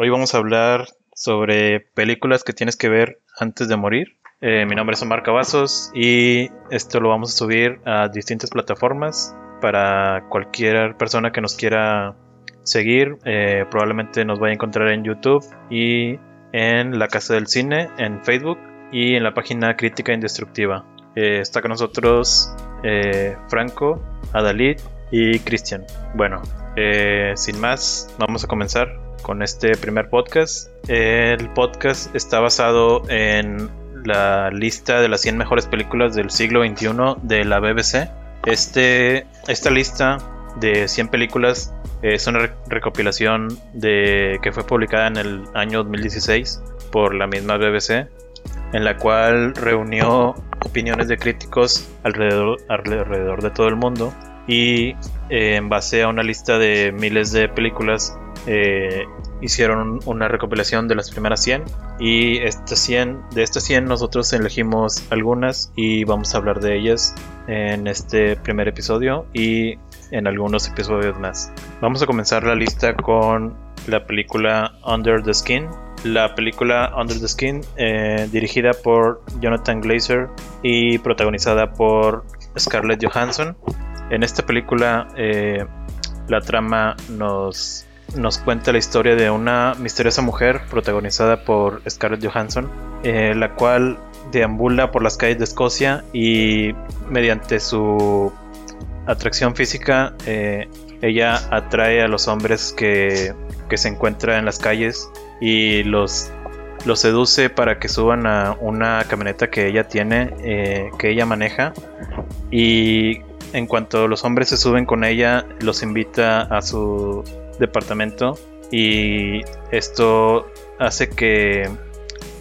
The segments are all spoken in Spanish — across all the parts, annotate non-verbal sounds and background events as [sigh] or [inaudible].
Hoy vamos a hablar sobre películas que tienes que ver antes de morir. Eh, mi nombre es Omar Cavazos y esto lo vamos a subir a distintas plataformas para cualquier persona que nos quiera seguir. Eh, probablemente nos vaya a encontrar en YouTube y en la Casa del Cine, en Facebook y en la página Crítica Indestructiva. Eh, está con nosotros Franco, Adalid y Cristian. Bueno, sin más, vamos a comenzar con este primer podcast. El podcast está basado en la lista de las 100 mejores películas del siglo XXI de la BBC. Este, esta lista de 100 películas es una recopilación de, que fue publicada en el año 2016 por la misma BBC, en la cual reunió opiniones de críticos alrededor, alrededor de todo el mundo y eh, en base a una lista de miles de películas eh, hicieron una recopilación de las primeras 100 y estas 100, de estas 100 nosotros elegimos algunas y vamos a hablar de ellas en este primer episodio y en algunos episodios más. Vamos a comenzar la lista con la película Under the Skin. La película Under the Skin, eh, dirigida por Jonathan Glazer y protagonizada por Scarlett Johansson. En esta película eh, la trama nos nos cuenta la historia de una misteriosa mujer protagonizada por Scarlett Johansson, eh, la cual deambula por las calles de Escocia y mediante su atracción física eh, ella atrae a los hombres que, se encuentran en las calles y los, los seduce para que suban a una camioneta que ella tiene, que ella maneja. Y en cuanto los hombres se suben con ella, los invita a su departamento y esto hace que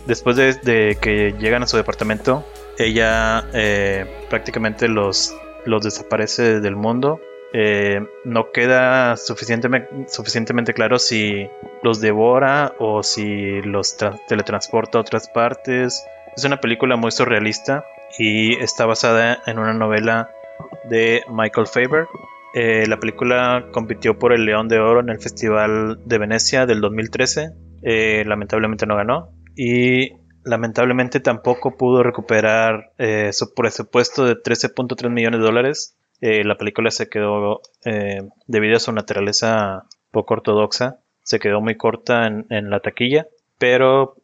después de, que llegan a su departamento, ella eh, prácticamente los, los desaparece del mundo. Eh, no queda suficientemente, suficientemente claro si los devora o si los teletransporta a otras partes. Es una película muy surrealista y está basada en una novela de Michael Faber eh, la película compitió por el León de Oro en el Festival de Venecia del 2013. Eh, lamentablemente no ganó. Y lamentablemente tampoco pudo recuperar eh, su presupuesto de 13.3 millones de dólares. la película se quedó, debido a su naturaleza poco ortodoxa, se quedó muy corta en la taquilla. Pero,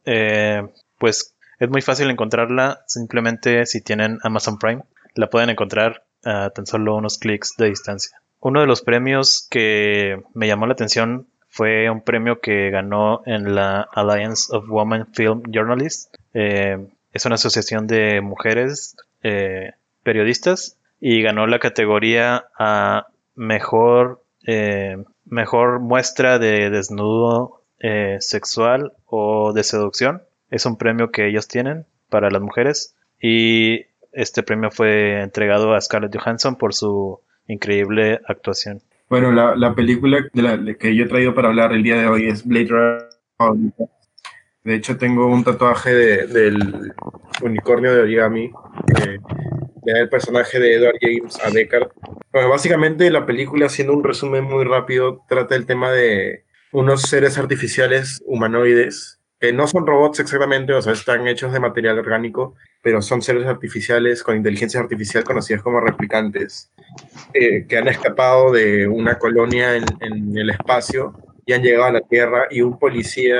pues es muy fácil encontrarla simplemente si tienen Amazon Prime. La pueden encontrar a tan solo unos clics de distancia. Uno de los premios que me llamó la atención fue un premio que ganó en la Alliance of Women Film Journalists. Eh, es una asociación de mujeres eh, periodistas y ganó la categoría a mejor, eh, mejor muestra de desnudo sexual o de seducción. Es un premio que ellos tienen para las mujeres y este premio fue entregado a Scarlett Johansson por su increíble actuación. Bueno, la, película de la que yo he traído para hablar el día de hoy es Blade Runner. De hecho, tengo un tatuaje del unicornio de origami, que el personaje de Edward James a Deckard. Bueno, básicamente la película, haciendo un resumen muy rápido, trata el tema de unos seres artificiales humanoides que no son robots exactamente, o sea, están hechos de material orgánico, pero son seres artificiales con inteligencia artificial conocidas como replicantes, eh, que han escapado de una colonia en, el espacio y han llegado a la Tierra y un policía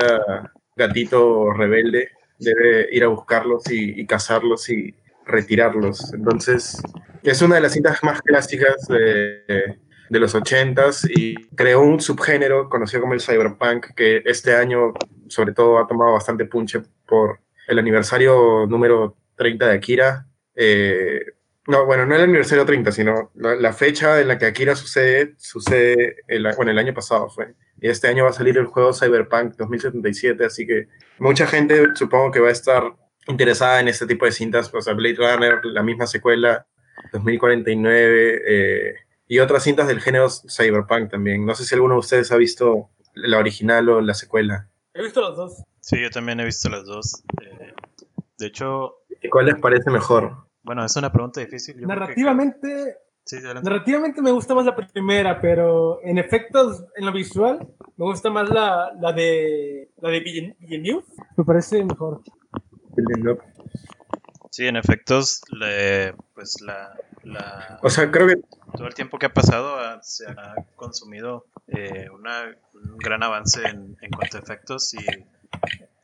gatito rebelde debe ir a buscarlos y, cazarlos y retirarlos. Entonces, es una de las cintas más clásicas de, de los 80s y creó un subgénero conocido como el cyberpunk que este año sobre todo ha tomado bastante punche por el aniversario número 30 de Akira. Eh, no, bueno, no el aniversario 30, sino la, fecha en la que Akira sucede, sucede, el, el año pasado fue. Y este año va a salir el juego Cyberpunk 2077, así que mucha gente supongo que va a estar interesada en este tipo de cintas, o sea, Blade Runner, la misma secuela, 2049, eh, y otras cintas del género cyberpunk también. No sé si alguno de ustedes ha visto la original o la secuela. He visto las dos. Sí, yo también he visto las dos. Eh, de hecho... ¿Y cuál les parece mejor? Bueno, es una pregunta difícil. narrativamente... narrativamente me gusta más la primera, pero en efectos, en lo visual, me gusta más la, la de la de Villeneuve, me parece mejor. Sí, en efectos, le, pues la, la, O sea, creo que todo el tiempo que ha pasado ha- se ha consumido eh, una- un gran avance en, en cuanto a efectos y,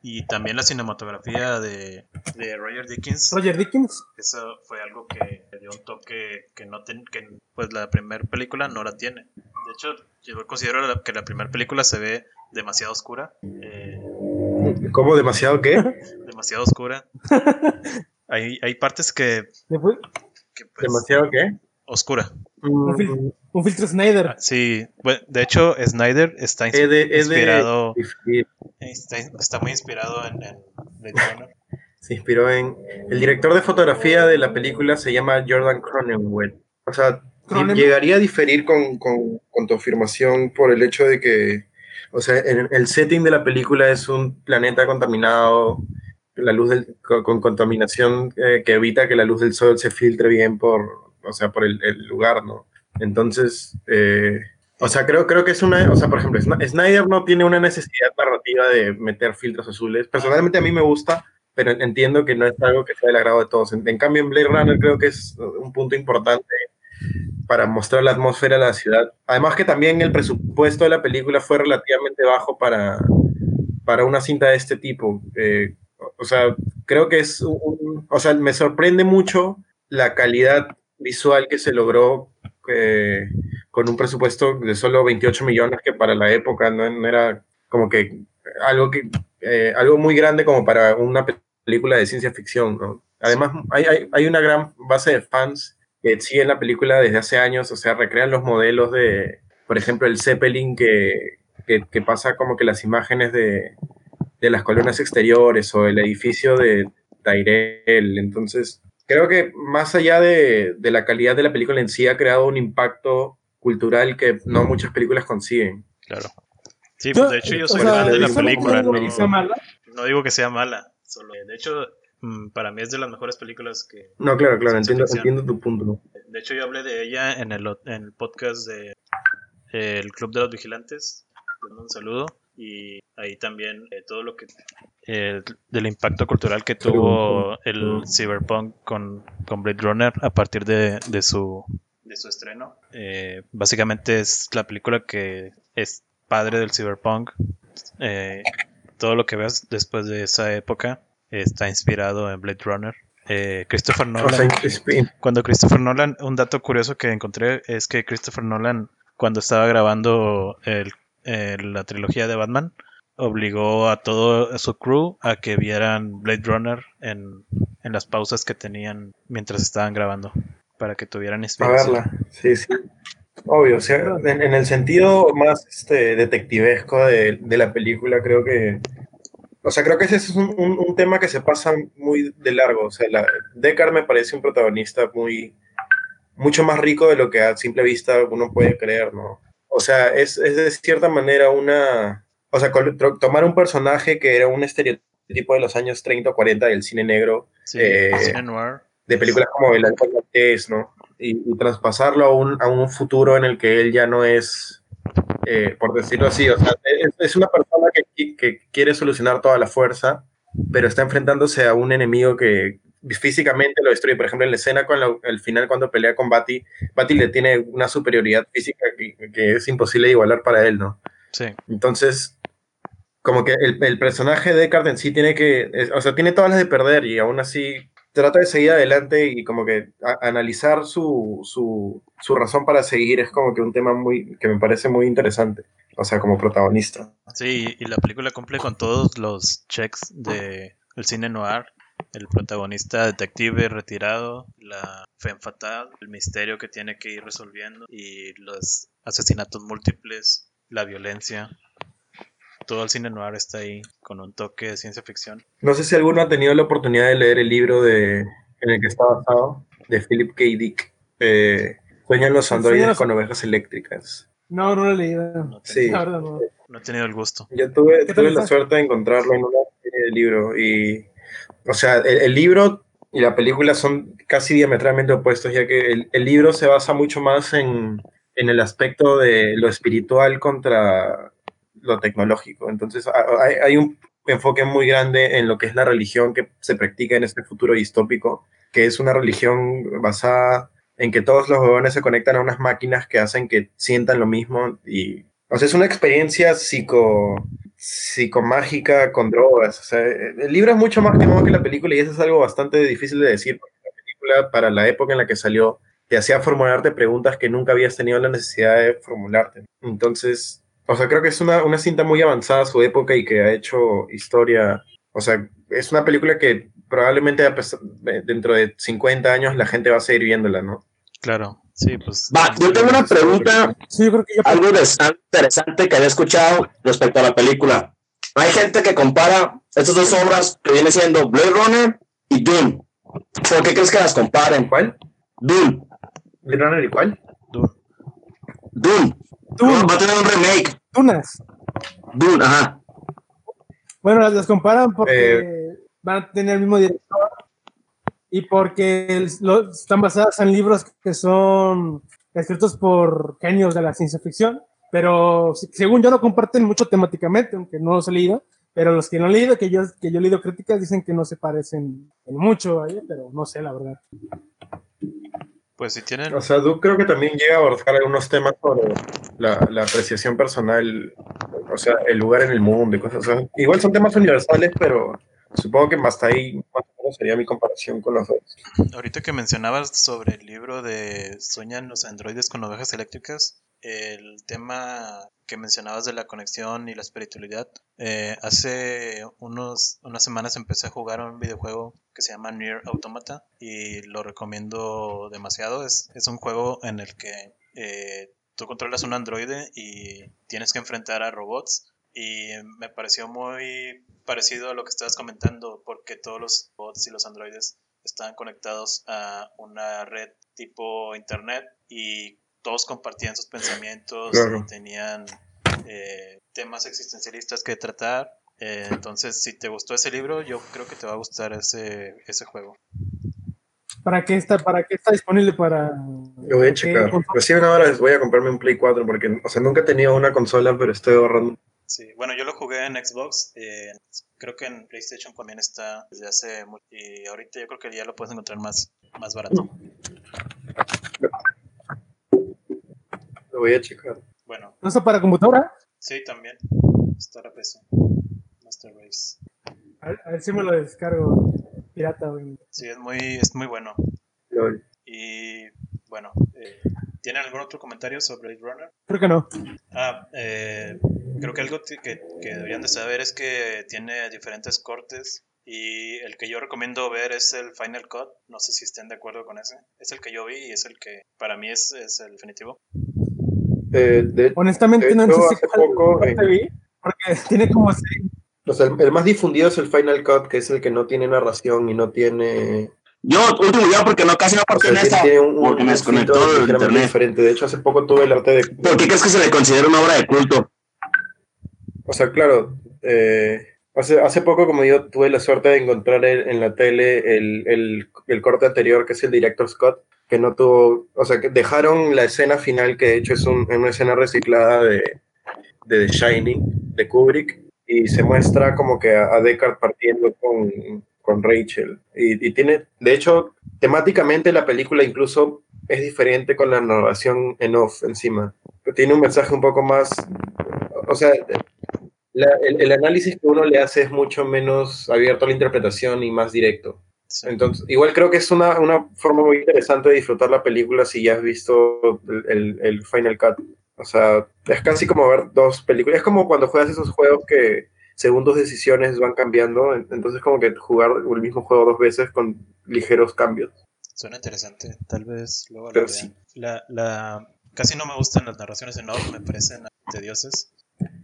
y también la cinematografía de, de Roger Dickens. Roger Dickens. Eso fue algo que dio un toque que no ten- que pues la primera película no la tiene. De hecho, yo considero que la primera película se ve demasiado oscura. eh, como demasiado qué? [laughs] demasiado oscura. [laughs] Hay, hay partes que, que, pues, demasiado qué? oscura. Un, fil- Mm, un filtro Snyder. Sí, bueno, de hecho Snyder está ins- inspirado está, está muy inspirado en, en Blade Runner. se inspiró en el director de fotografía de la película se llama Jordan Cronenweth. O sea, Cronen- llegaría a diferir con, con- con tu afirmación por el hecho de que, o sea, en- el setting de la película es un planeta contaminado, la luz del- con, con contaminación eh, que evita que la luz del sol se filtre bien por, o sea, por el, el lugar, ¿no? Entonces, eh, o sea, creo, creo que es una, o sea, por ejemplo, Snyder no tiene una necesidad narrativa de meter filtros azules. Personalmente a mí me gusta, pero entiendo que no es algo que sea del agrado de todos. En, en cambio, en Blade Runner creo que es un punto importante para mostrar la atmósfera de la ciudad. Además que también el presupuesto de la película fue relativamente bajo para, para una cinta de este tipo. Eh, o sea, creo que es un, o sea, me sorprende mucho la calidad visual que se logró eh, con un presupuesto de solo 28 millones, que para la época no, no era como que algo que eh, algo muy grande como para una pe- película de ciencia ficción, ¿no? Además, hay, hay, hay una gran base de fans que siguen la película desde hace años, o sea, recrean los modelos de, por ejemplo, el Zeppelin que, que, que pasa como que las imágenes de, de las columnas exteriores o el edificio de Tyrell. Entonces, creo que más allá de, de la calidad de la película en sí, ha creado un impacto cultural que no muchas películas consiguen. Claro. Sí, pues de hecho yo o soy sea, fan de la película. No, no digo que sea mala. Solo, de hecho, mm, para mí es de las mejores películas que... No, claro, claro, entiendo, entiendo tu punto. De hecho, yo hablé de ella en el, en el podcast de eh, El Club de los Vigilantes. Les mando un saludo. Y ahí también eh, todo lo que... eh, del impacto cultural que tuvo el Cyberpunk con, con Blade Runner a partir de, de su, de su estreno. Eh, básicamente es la película que es padre del Cyberpunk. Eh, todo lo que veas después de esa época está inspirado en Blade Runner. Eh, Christopher Nolan. Cuando Christopher Nolan, un dato curioso que encontré es que Christopher Nolan, cuando estaba grabando el- el- la trilogía de Batman, obligó a todo su crew a que vieran Blade Runner en, en las pausas que tenían mientras estaban grabando, para que tuvieran a inspiración. verla, sí, sí. Obvio, o sea, en, el sentido más este, detectivesco de, de la película, creo que. O sea, creo que ese es un, un- un tema que se pasa muy de largo. O sea, la, Deckard me parece un protagonista muy. mucho más rico de lo que a simple vista uno puede creer, ¿no? O sea, es, es de cierta manera una. O sea, tomar un personaje que era un estereotipo de los años 30 o 40 del cine negro, Sí, Eh, de películas como El Maltés, ¿no? Y, y traspasarlo a un, a un futuro en el que él ya no es, eh, por decirlo así, o sea, es, es una persona que, que quiere solucionar toda la fuerza, pero está enfrentándose a un enemigo que físicamente lo destruye. Por ejemplo, en la escena con la- el final cuando pelea con Bati, Bati le tiene una superioridad física que, que es imposible igualar para él, ¿no? Sí, Entonces, como que el, el personaje de Descartes en sí tiene que, es- o sea, tiene todas las de perder y aún así trata de seguir adelante y como que a- analizar su, su, su razón para seguir es como que un tema muy, que me parece muy interesante, o sea, como protagonista. sí, y la película cumple con todos los checks de el cine noir. El protagonista detective retirado, la fe fatal, el misterio que tiene que ir resolviendo y los asesinatos múltiples, la violencia. Todo el cine noir está ahí con un toque de ciencia ficción. No sé si alguno ha tenido la oportunidad de leer el libro de, en el que está basado, de Philip K. Dick, eh, Sueñan los androides los- con ovejas eléctricas. No, no lo he leído. No, Sí. tengo- La verdad, no. no he tenido el gusto. Yo tuve, ¿Qué tal tuve la suerte de encontrarlo en una serie de libro y, o sea, el, libro y la película son casi diametralmente opuestos, ya que el, libro se basa mucho más en, en el aspecto de lo espiritual contra lo tecnológico. Entonces hay, un enfoque muy grande en lo que es la religión que se practica en este futuro distópico, que es una religión basada en que todos los huevones se conectan a unas máquinas que hacen que sientan lo mismo y o sea, es una experiencia psico, psicomágica con drogas. O sea, el libro es mucho más que la película y eso es algo bastante difícil de decir porque la película para la época en la que salió te hacía formularte preguntas que nunca habías tenido la necesidad de formularte. Entonces, o sea, creo que es una, una cinta muy avanzada su época y que ha hecho historia. O sea, es una película que probablemente dentro de 50 años la gente va a seguir viéndola, ¿no? Claro, sí, pues. Va, yo tengo una pregunta, sí, creo que algo interesante que había escuchado respecto a la película. Hay gente que compara estas dos obras que viene siendo Blade Runner y Dune. ¿Por qué crees que las comparen? ¿Cuál? Dune. ¿Blade Runner y cuál? Dune. Dune. Va a tener un remake. Dunas. Dune, ajá. Bueno, las, comparan porque eh, van a tener el mismo director y porque están basadas en libros que son escritos por genios de la ciencia ficción, pero según yo no comparten mucho temáticamente, aunque no los he leído, pero los que no han leído, que yo, que yo he leído críticas, dicen que no se parecen en mucho, pero no sé, la verdad. Pues si tienen... O sea, Duke creo que también llega a abordar algunos temas sobre la, apreciación personal, o sea, el lugar en el mundo y cosas. igual son temas universales, pero supongo que más ahí más o menos sería mi comparación con los dos. Ahorita que mencionabas sobre el libro de Sueñan los androides con ovejas eléctricas, el tema que mencionabas de la conexión y la espiritualidad, eh, hace unos, unas semanas empecé a jugar un videojuego que se llama Near Automata y lo recomiendo demasiado. Es, es un juego en el que eh, tú controlas un androide y tienes que enfrentar a robots y me pareció muy parecido a lo que estabas comentando porque todos los bots y los androides están conectados a una red tipo internet y todos compartían sus pensamientos y tenían eh, temas existencialistas que tratar. Eh, entonces, si te gustó ese libro, yo creo que te va a gustar ese, ese juego. ¿Para qué está, para qué está disponible para...? Lo voy a checar. Recién ahora voy a comprarme un Play 4 porque, o sea, nunca he tenido una consola, pero estoy ahorrando. Sí, bueno, yo lo jugué en Xbox. Eh, creo que en PlayStation también está desde hace mucho. Y ahorita yo creo que ya lo puedes encontrar más, más barato. Lo voy a checar. Bueno. ¿No está para computadora? Sí, también. Está la PC. Master Race. A ver, si me lo descargo pirata, Sí, es muy, es muy bueno. Y bueno, eh, ¿tienen algún otro comentario sobre Blade Runner? Creo que no. Ah, eh, creo que algo que, que, deberían de saber es que tiene diferentes cortes y el que yo recomiendo ver es el Final Cut. No sé si estén de acuerdo con ese. Es el que yo vi y es el que para mí es, es el definitivo. Eh, Honestamente no sé si poco, eh, porque tiene como así. O sea, el, más difundido es el Final Cut, que es el que no tiene narración y no tiene... Yo, último día, porque no casi no porque tiene un, porque me desconectó del internet. diferente. De hecho, hace poco tuve el arte de... ¿Por qué crees que se le considera una obra de culto? O sea, claro, eh, hace, hace poco, como digo, tuve la suerte de encontrar en la tele el, el, el corte anterior, que es el Director Scott, que no tuvo, o sea, que dejaron la escena final, que de hecho es una escena reciclada de, de The Shining, de Kubrick, y se muestra como que a, Deckard partiendo con, con Rachel. Y, y, tiene, de hecho, temáticamente la película incluso es diferente con la narración en off encima. Tiene un mensaje un poco más, o sea, el, el análisis que uno le hace es mucho menos abierto a la interpretación y más directo. Entonces, igual creo que es una, una, forma muy interesante de disfrutar la película si ya has visto el, el, Final Cut. O sea, es casi como ver dos películas. Es como cuando juegas esos juegos que según tus decisiones van cambiando. Entonces, como que jugar el mismo juego dos veces con ligeros cambios. Suena interesante. Tal vez luego lo la, la, Casi no me gustan las narraciones en off, me parecen tediosas.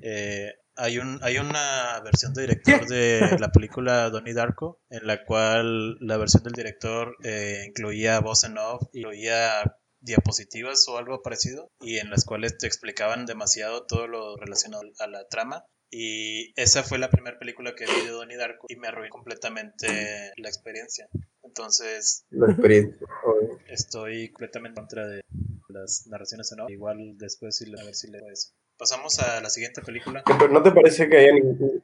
Eh, hay, un, hay una versión de director de la película Donnie Darko, en la cual la versión del director eh, incluía voz en off, incluía diapositivas o algo parecido, y en las cuales te explicaban demasiado todo lo relacionado a la trama. Y esa fue la primera película que vi de Donnie Darko y me arruinó completamente la experiencia. Entonces, la experiencia. estoy completamente en contra de las narraciones en off. Igual después a ver si le eso. pasamos a la siguiente película. Pero ¿no te parece que haya ningún...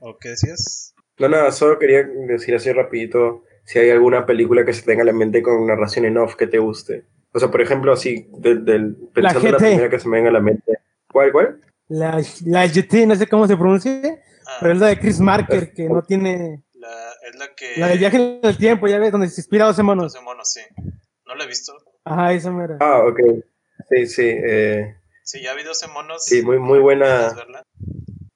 ¿O qué decías? No, nada, solo quería decir así rapidito si hay alguna película que se tenga en la mente con narración en off que te guste. O sea, por ejemplo, así, del, pensando en la primera que se me venga a la mente. ¿Cuál, cuál? La, la GT, no sé cómo se pronuncia, ah. pero es la de Chris Marker, que no tiene... La, es la que... La del viaje en el tiempo, ya ves, donde se inspira 12 monos. 12 monos, sí. ¿No la he visto? Ajá, esa mera. Ah, ok. Sí, sí. Eh... Sí, ya vi 12 monos. Sí, muy, muy buena.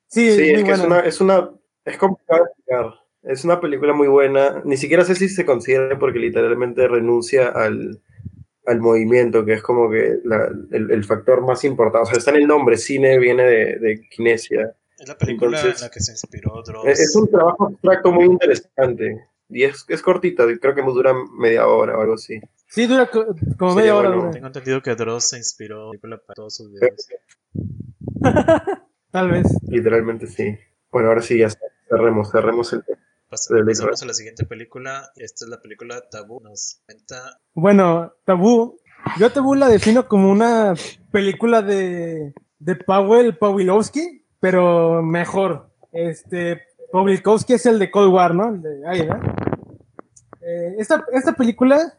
Sí, sí es, que es una, es una... Es complicado explicar. Es una película muy buena. Ni siquiera sé si se considera porque literalmente renuncia al, al movimiento, que es como que el, el, factor más importante. O sea, está en el nombre, cine viene de, de kinesia. Es la película en la que se inspiró Dross. Es un trabajo abstracto muy interesante. Y es, es cortita, creo que dura media hora o algo así. Sí, dura como media hora. Tengo entendido que Dross se inspiró para todos sus videos. [laughs] Tal vez. Literalmente sí. Bueno, ahora sí, ya cerremos, cerremos el tema. Pasamos a la siguiente película. Esta es la película Tabú. Nos cuenta. Bueno, Tabú. Yo Tabú la defino como una película de, de Powell Pawlowski, pero mejor. Este, Pawlowski es el de Cold War, ¿no? El de ahí, eh, esta, esta película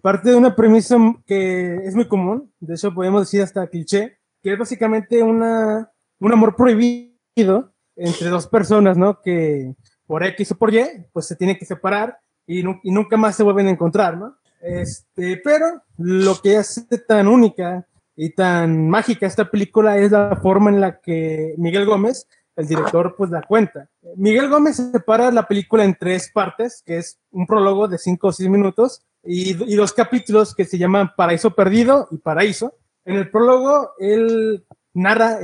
parte de una premisa que es muy común, de hecho podemos decir hasta cliché, que es básicamente una, un amor prohibido entre dos personas, ¿no? Que por X o por Y, pues se tienen que separar y, y nunca más se vuelven a encontrar, ¿no? Este, pero lo que hace tan única y tan mágica esta película es la forma en la que Miguel Gómez, el director, pues la cuenta. Miguel Gómez separa la película en tres partes, que es un prólogo de cinco o seis minutos y, y dos capítulos que se llaman Paraíso Perdido y Paraíso. En el prólogo, él narra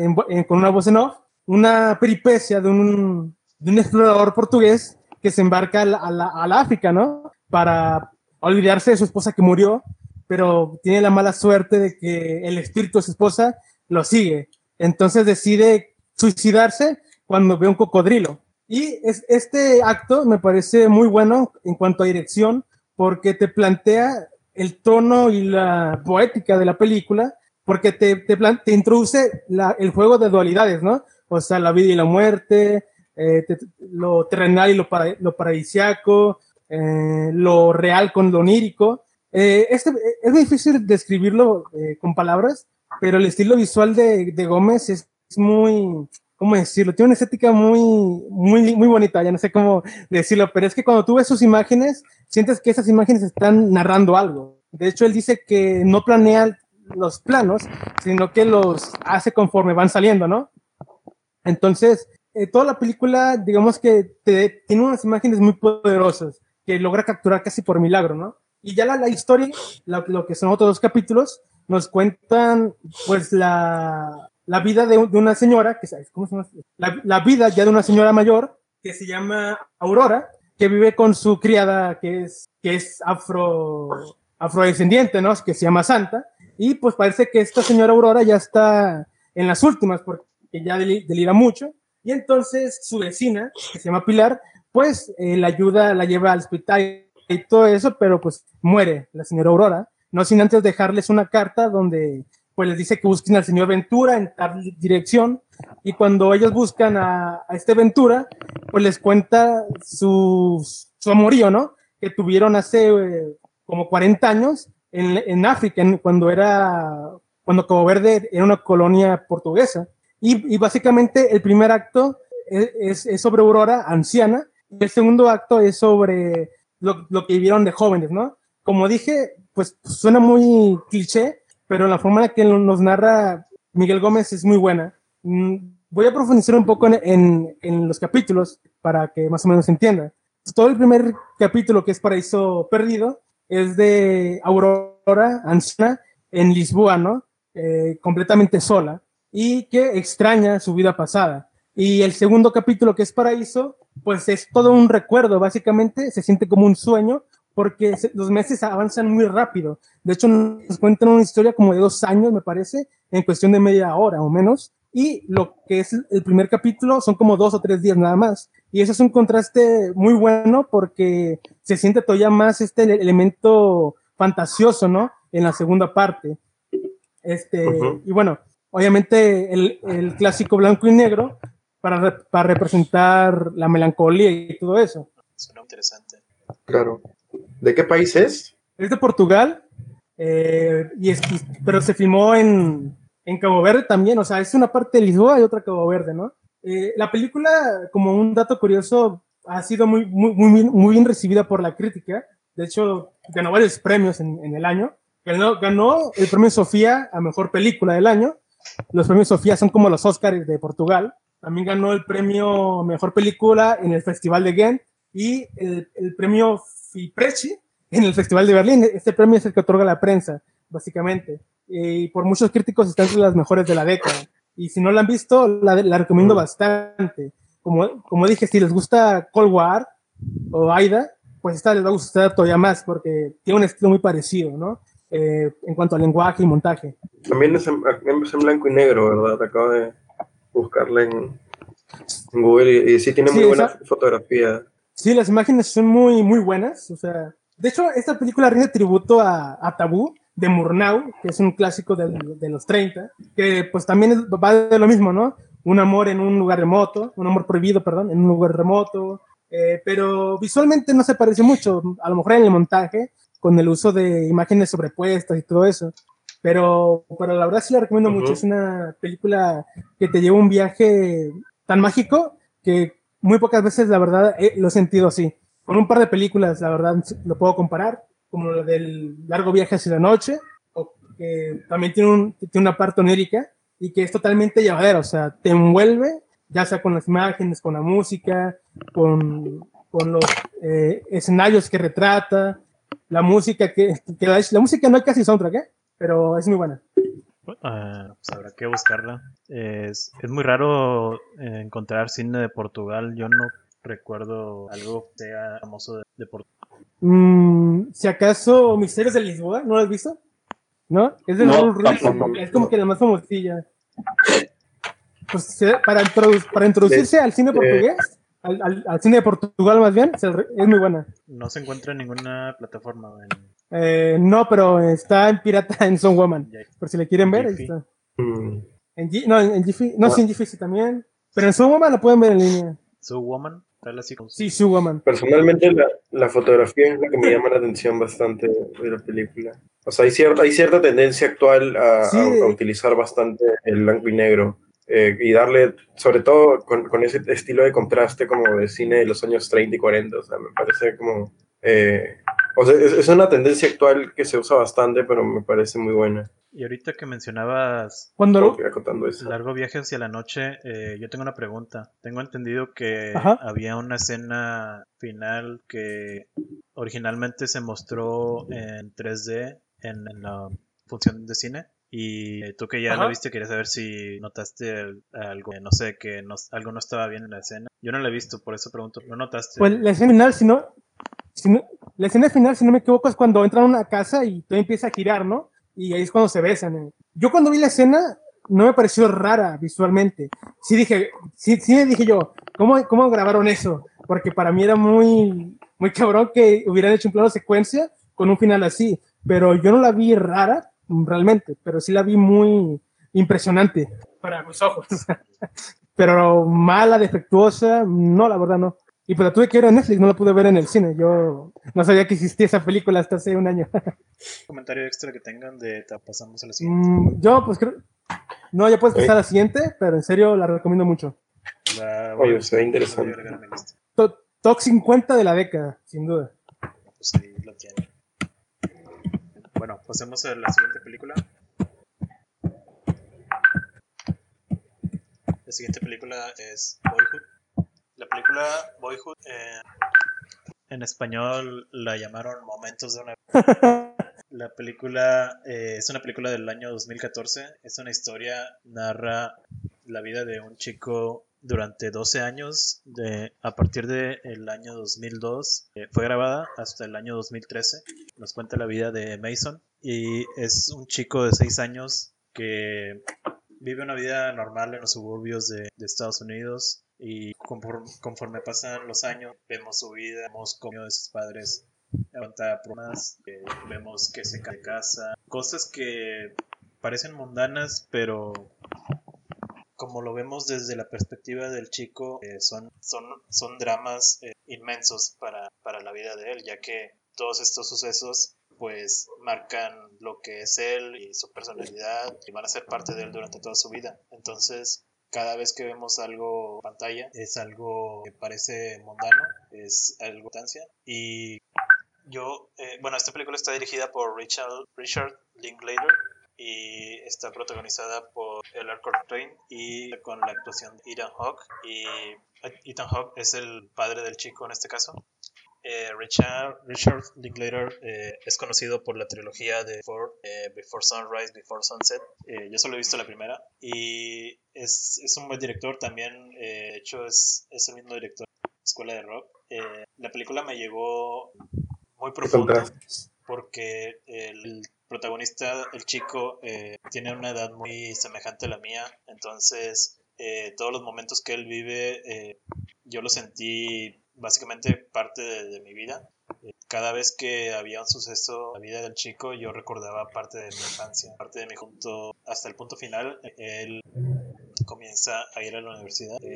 con una voz en off una peripecia de un, de un explorador portugués que se embarca a la, a, la, África, ¿no? Para olvidarse de su esposa que murió, pero tiene la mala suerte de que el espíritu de su esposa lo sigue. Entonces decide suicidarse cuando ve un cocodrilo. Y es, este acto me parece muy bueno en cuanto a dirección, porque te plantea el tono y la poética de la película, porque te, te, te introduce la, el juego de dualidades, ¿no? O sea, la vida y la muerte, eh, lo terrenal y lo, para, lo paradisiaco, eh, lo real con lo onírico. Eh, este, es difícil describirlo con palabras, pero el estilo visual de, de Gómez es, muy, ¿cómo decirlo? Tiene una estética muy, muy, muy bonita, ya no sé cómo decirlo, pero es que cuando tú ves sus imágenes, sientes que esas imágenes están narrando algo. De hecho, él dice que no planea los planos, sino que los hace conforme van saliendo, ¿no? Entonces, eh, toda la película, digamos que te, tiene unas imágenes muy poderosas que logra capturar casi por milagro, ¿no? Y ya la, la historia, lo que son otros dos capítulos, nos cuentan pues la, la vida de, de, una señora, que, ¿cómo se llama? La, la, vida ya de una señora mayor que se llama Aurora, que vive con su criada que es, que es afro, afrodescendiente, ¿no? Que se llama Santa. Y pues parece que esta señora Aurora ya está en las últimas porque ya delira mucho y entonces su vecina, que se llama Pilar, pues eh, la ayuda, la lleva al hospital y todo eso, pero pues muere la señora Aurora, no sin antes dejarles una carta donde pues les dice que busquen al señor Ventura en tal dirección y cuando ellos buscan a, a este Ventura, pues les cuenta su, su amorío, ¿no? Que tuvieron hace eh, como 40 años en, en África, cuando era, cuando Cabo Verde era una colonia portuguesa. Y, básicamente el primer acto es, sobre Aurora, anciana, y el segundo acto es sobre lo, que vivieron de jóvenes, ¿no? Como dije, pues suena muy cliché, pero la forma en la que nos narra Miguel Gómez es muy buena. Mm, voy a profundizar un poco en, en, los capítulos para que más o menos se entienda. Todo el primer capítulo, que es Paraíso Perdido, es de Aurora, anciana, en Lisboa, ¿no? Eh, completamente sola y que extraña su vida pasada. Y el segundo capítulo, que es Paraíso, pues es todo un recuerdo, básicamente se siente como un sueño porque los meses avanzan muy rápido. De hecho, nos cuentan una historia como de dos años, me parece, en cuestión de media hora o menos. Y lo que es el primer capítulo son como dos o tres días nada más. Y eso es un contraste muy bueno porque se siente todavía más este elemento fantasioso, ¿no? En la segunda parte. Este, y bueno, obviamente el, el clásico blanco y negro para, para representar la melancolía y todo eso. Suena interesante. Claro. ¿De qué país es? Es de Portugal, eh, y es, pero se filmó en, en, Cabo Verde también, o sea, es una parte de Lisboa y otra Cabo Verde, ¿no? Eh, la película, como un dato curioso, ha sido muy, muy, muy, muy bien recibida por la crítica. De hecho, ganó varios premios en, en el año. Ganó, ganó, el premio Sofía a mejor película del año. Los premios Sofía son como los Oscars de Portugal. También ganó el premio mejor película en el Festival de Ghent y el, el premio Fipresci en el Festival de Berlín. Este premio es el que otorga la prensa, básicamente. Y por muchos críticos está entre las mejores de la década. Y si no la han visto, la, la recomiendo bastante. Como, como dije, si les gusta Cold War o Aida, pues esta les va a gustar todavía más porque tiene un estilo muy parecido, ¿no? Eh, en cuanto al lenguaje y montaje. También es en, es en blanco y negro, ¿verdad? Acabo de buscarla en, en Google y, y, sí tiene muy sí, buena esa, fotografía. Sí, las imágenes son muy, muy buenas. O sea, de hecho, esta película rinde tributo a, a Tabú de Murnau, que es un clásico de, de, los 30, que pues también va de lo mismo, ¿no? Un amor en un lugar remoto, un amor prohibido, perdón, en un lugar remoto, eh, pero visualmente no se parece mucho, a lo mejor en el montaje, con el uso de imágenes sobrepuestas y todo eso. Pero, pero la verdad sí la recomiendo uh -huh. mucho. Es una película que te lleva un viaje tan mágico que muy pocas veces, la verdad, eh, lo he sentido así. Con un par de películas, la verdad, lo puedo comparar, como la del largo viaje hacia la noche, o que también tiene, un, tiene una parte onírica y que es totalmente llevadera, o sea, te envuelve, ya sea con las imágenes, con la música, con, con los eh, escenarios que retrata, la música que, que la, la, música no hay casi soundtrack, ¿eh? pero es muy buena. Uh, pues habrá que buscarla. Es, es muy raro eh, encontrar cine de Portugal. Yo no recuerdo algo que sea famoso de, de Portugal. Mm, si acaso Misterios de Lisboa, ¿no lo has visto? ¿No? Es de no, Ruiz, es como que la más famosilla. Pues para, introdu para introducirse al cine portugués, al, al, al, cine de Portugal más bien, es muy buena. No se encuentra en ninguna plataforma. En... Eh, no, pero está en pirata en Son Woman. Por si le quieren ver, ahí está. Mm. En G no, en Giphy, no, ah. sí, en Giphy sí también. Pero en Son Woman la pueden ver en línea. ¿So Woman? Así como... Sí, Su Woman. Personalmente la, la, fotografía es la que me llama la atención bastante de la película. O sea, hay cierta, hay cierta tendencia actual a, sí. a, a utilizar bastante el blanco y negro. Eh, y darle, sobre todo con, con, ese estilo de contraste como de cine de los años 30 y 40, o sea, me parece como... Eh, o sea, es, es, una tendencia actual que se usa bastante, pero me parece muy buena. Y ahorita que mencionabas cuando lo... largo viaje hacia la noche, eh, yo tengo una pregunta. Tengo entendido que Ajá. había una escena final que originalmente se mostró en 3D en, en la función de cine. Y tú que ya Ajá. lo viste, quería saber si notaste algo, no sé, que no, algo no estaba bien en la escena. Yo no la he visto, por eso pregunto, ¿lo notaste? Pues la escena final, si no, si no, la escena final, si no me equivoco, es cuando entran a una casa y todo empieza a girar, ¿no? Y ahí es cuando se besan. ¿eh? Yo cuando vi la escena, no me pareció rara visualmente. Sí dije, sí, sí dije yo, ¿cómo, ¿cómo grabaron eso? Porque para mí era muy, muy cabrón que hubieran hecho un plano secuencia con un final así. Pero yo no la vi rara, realmente, pero sí la vi muy impresionante para mis ojos. [laughs] pero mala, defectuosa, no, la verdad no. Y pues la tuve que ver en Netflix, no la pude ver en el cine. Yo no sabía que existía esa película hasta hace un año. [laughs] comentario extra que tengan de pasamos a la siguiente. Mm, yo pues creo... No, ya puedes pasar a la siguiente, pero en serio la recomiendo mucho. La... Oye, se ve interesante. Top 50 de la década, sin duda. Pues ahí lo tiene. Bueno, pasemos a la siguiente película. La siguiente película es Boyhood. La película Boyhood eh, en español la llamaron Momentos de una... [laughs] La película eh, es una película del año 2014. Es una historia, narra la vida de un chico durante 12 años, de, a partir del el año 2002, eh, fue grabada hasta el año 2013. Nos cuenta la vida de Mason. Y es un chico de 6 años que vive una vida normal en los suburbios de, Estados Unidos. Y conforme, pasan los años vemos su vida, vemos cómo de sus padres levanta problemas, eh, vemos que se casa, cosas que parecen mundanas pero como lo vemos desde la perspectiva del chico, eh, son, son, son dramas eh, inmensos para, para la vida de él, ya que todos estos sucesos pues marcan lo que es él y su personalidad y van a ser parte de él durante toda su vida. Entonces, cada vez que vemos algo en pantalla es algo que parece mundano, es algo de y yo, eh, bueno, esta película está dirigida por Richard, Richard Linklater y está protagonizada por el Train y con la actuación de Ethan Hawke. Y Ethan Hawke es el padre del chico en este caso eh, Richard, Richard Linklater eh, es conocido por la trilogía de Before, eh, Before Sunrise, Before Sunset. yo solo he visto la primera y es, es un buen director. También, de hecho, es, es, el mismo director de Escuela de Rock. la película me llegó muy profunda porque el protagonista, el chico, tiene una edad muy semejante a la mía. Entonces, todos los momentos que él vive, yo lo sentí básicamente parte de, mi vida. Eh, cada vez que había un suceso en la vida del chico, yo recordaba parte de mi infancia, parte de mi junto hasta el punto final. Él comienza a ir a la universidad. Eh,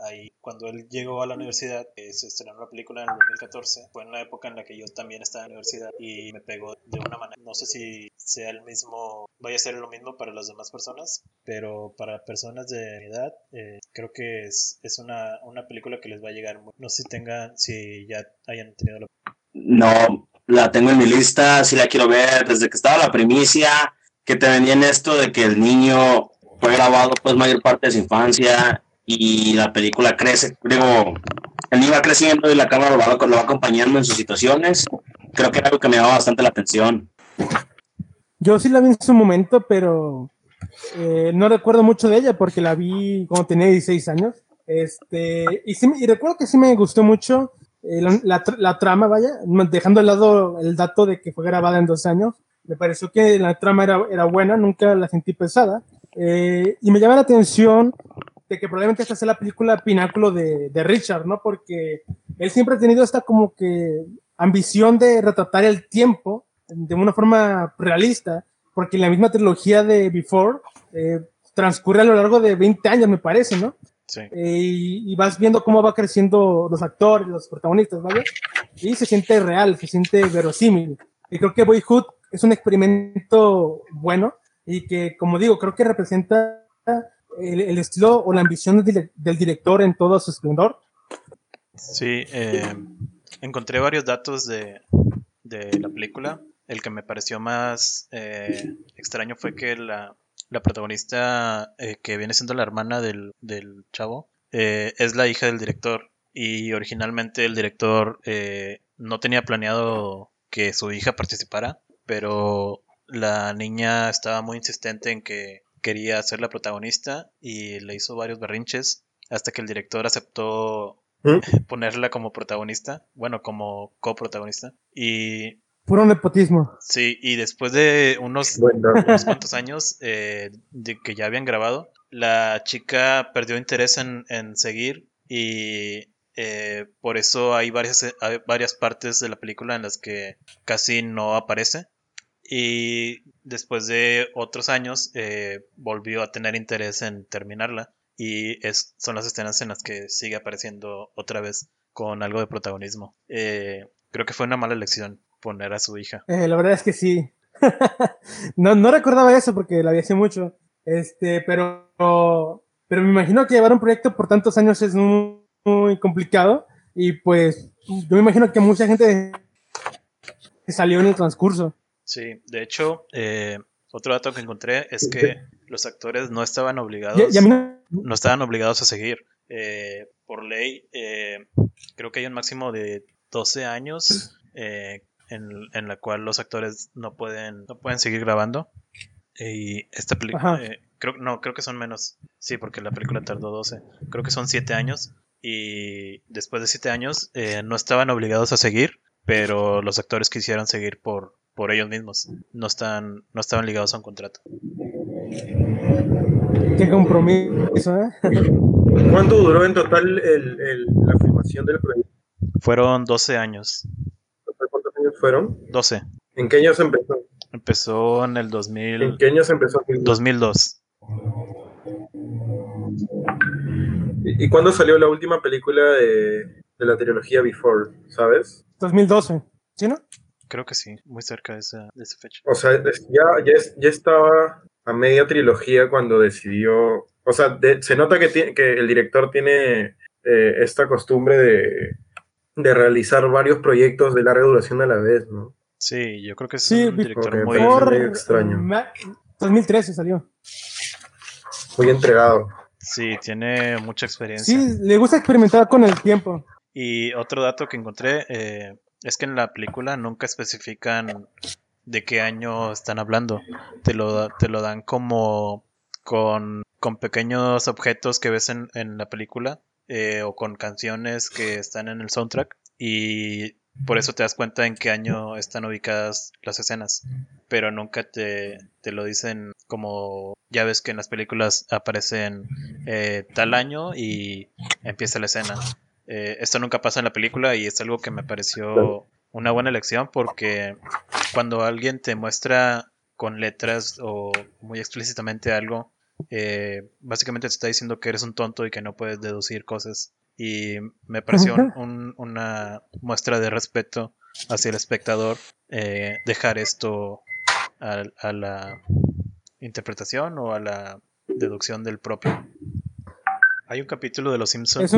ahí, cuando él llegó a la universidad, eh, se estrenó la película en el 2014, fue en una época en la que yo también estaba en la universidad y me pegó de una manera, no sé si sea el mismo, vaya a ser lo mismo para las demás personas, pero para personas de mi edad, eh, creo que es, es una, una, película que les va a llegar, no sé si tengan, si ya hayan tenido la... No, la tengo en mi lista, si la quiero ver, desde que estaba la primicia, que te vendían esto de que el niño fue grabado pues mayor parte de su infancia y la película crece, digo, el niño va creciendo y la cámara lo va, lo va acompañando en sus situaciones. Creo que era algo que me llamaba bastante la atención. Yo sí la vi en su momento, pero eh, no recuerdo mucho de ella porque la vi cuando tenía 16 años. Este, y, sí, y recuerdo que sí me gustó mucho eh, la, la, trama, vaya, dejando de lado el dato de que fue grabada en dos años. Me pareció que la trama era, era buena, nunca la sentí pesada. Eh, y me llama la atención de que probablemente esta sea la película pináculo de, de, Richard, ¿no? Porque él siempre ha tenido esta como que ambición de retratar el tiempo de una forma realista, porque la misma trilogía de Before eh, transcurre a lo largo de 20 años, me parece, ¿no? Sí. Eh, y, vas viendo cómo va creciendo los actores, los protagonistas, ¿vale? Y se siente real, se siente verosímil. Y creo que Boyhood es un experimento bueno y que, como digo, creo que representa el, estilo o la ambición del, director en todo su esplendor. Sí, eh, encontré varios datos de, de, la película. El que me pareció más eh, extraño fue que la, la protagonista, eh, que viene siendo la hermana del, del chavo, es la hija del director. Y originalmente el director no tenía planeado que su hija participara, pero la niña estaba muy insistente en que quería ser la protagonista y le hizo varios berrinches hasta que el director aceptó ¿Mm? [laughs] ponerla como protagonista, bueno, como coprotagonista. Y. Puro nepotismo. Sí, y después de unos, [laughs] unos cuantos años eh, de que ya habían grabado, la chica perdió interés en, en seguir y eh, por eso hay varias, hay varias partes de la película en las que casi no aparece y después de otros años eh, volvió a tener interés en terminarla y son las escenas en las que sigue apareciendo otra vez con algo de protagonismo. Eh, creo que fue una mala elección poner a su hija. Eh, la verdad es que sí. [laughs] no, no recordaba eso porque la vi hace mucho. Este, pero, pero me imagino que llevar un proyecto por tantos años es muy, muy complicado y pues yo me imagino que mucha gente salió en el transcurso. Sí, de hecho, eh, otro dato que encontré es que los actores no estaban obligados, no estaban obligados a seguir. Eh, por ley, eh, creo que hay un máximo de 12 años en, en, la cual los actores no pueden, no pueden seguir grabando. Y esta película, creo, no, creo que son menos. Sí, porque la película tardó 12. Creo que son 7 años. Y después de 7 años no estaban obligados a seguir, pero los actores quisieron seguir por, por ellos mismos. No están, no estaban ligados a un contrato. Qué compromiso, ¿eh? [laughs] ¿Cuánto duró en total el, la filmación del proyecto? Fueron 12 años. ¿Cuántos años fueron? 12. ¿En qué años empezó? Empezó en el 2000. ¿En qué años empezó? 2002. ¿Y, cuándo salió la última película de, de, la trilogía Before, sabes? 2012, ¿sí no? Creo que sí, muy cerca de esa, de esa fecha. O sea, ya, ya, ya estaba a media trilogía cuando decidió o sea, se nota que, que el director tiene eh, esta costumbre de, de, realizar varios proyectos de larga duración a la vez, ¿no? Sí, yo creo que es un director muy, extraño. 2013 salió. Muy entregado. Sí, tiene mucha experiencia. Sí, le gusta experimentar con el tiempo. Y otro dato que encontré eh, es que en la película nunca especifican de qué año están hablando. Te lo, te lo dan como con con pequeños objetos que ves en, en la película eh, o con canciones que están en el soundtrack y por eso te das cuenta en qué año están ubicadas las escenas, pero nunca te, te lo dicen como ya ves que en las películas aparecen eh, tal año y empieza la escena. Eh, esto nunca pasa en la película y es algo que me pareció una buena elección porque cuando alguien te muestra con letras o muy explícitamente algo eh, básicamente te está diciendo que eres un tonto y que no puedes deducir cosas. Y me pareció una muestra de respeto hacia el espectador eh, dejar esto a, la interpretación o a la deducción del propio. Hay un capítulo de Los Simpsons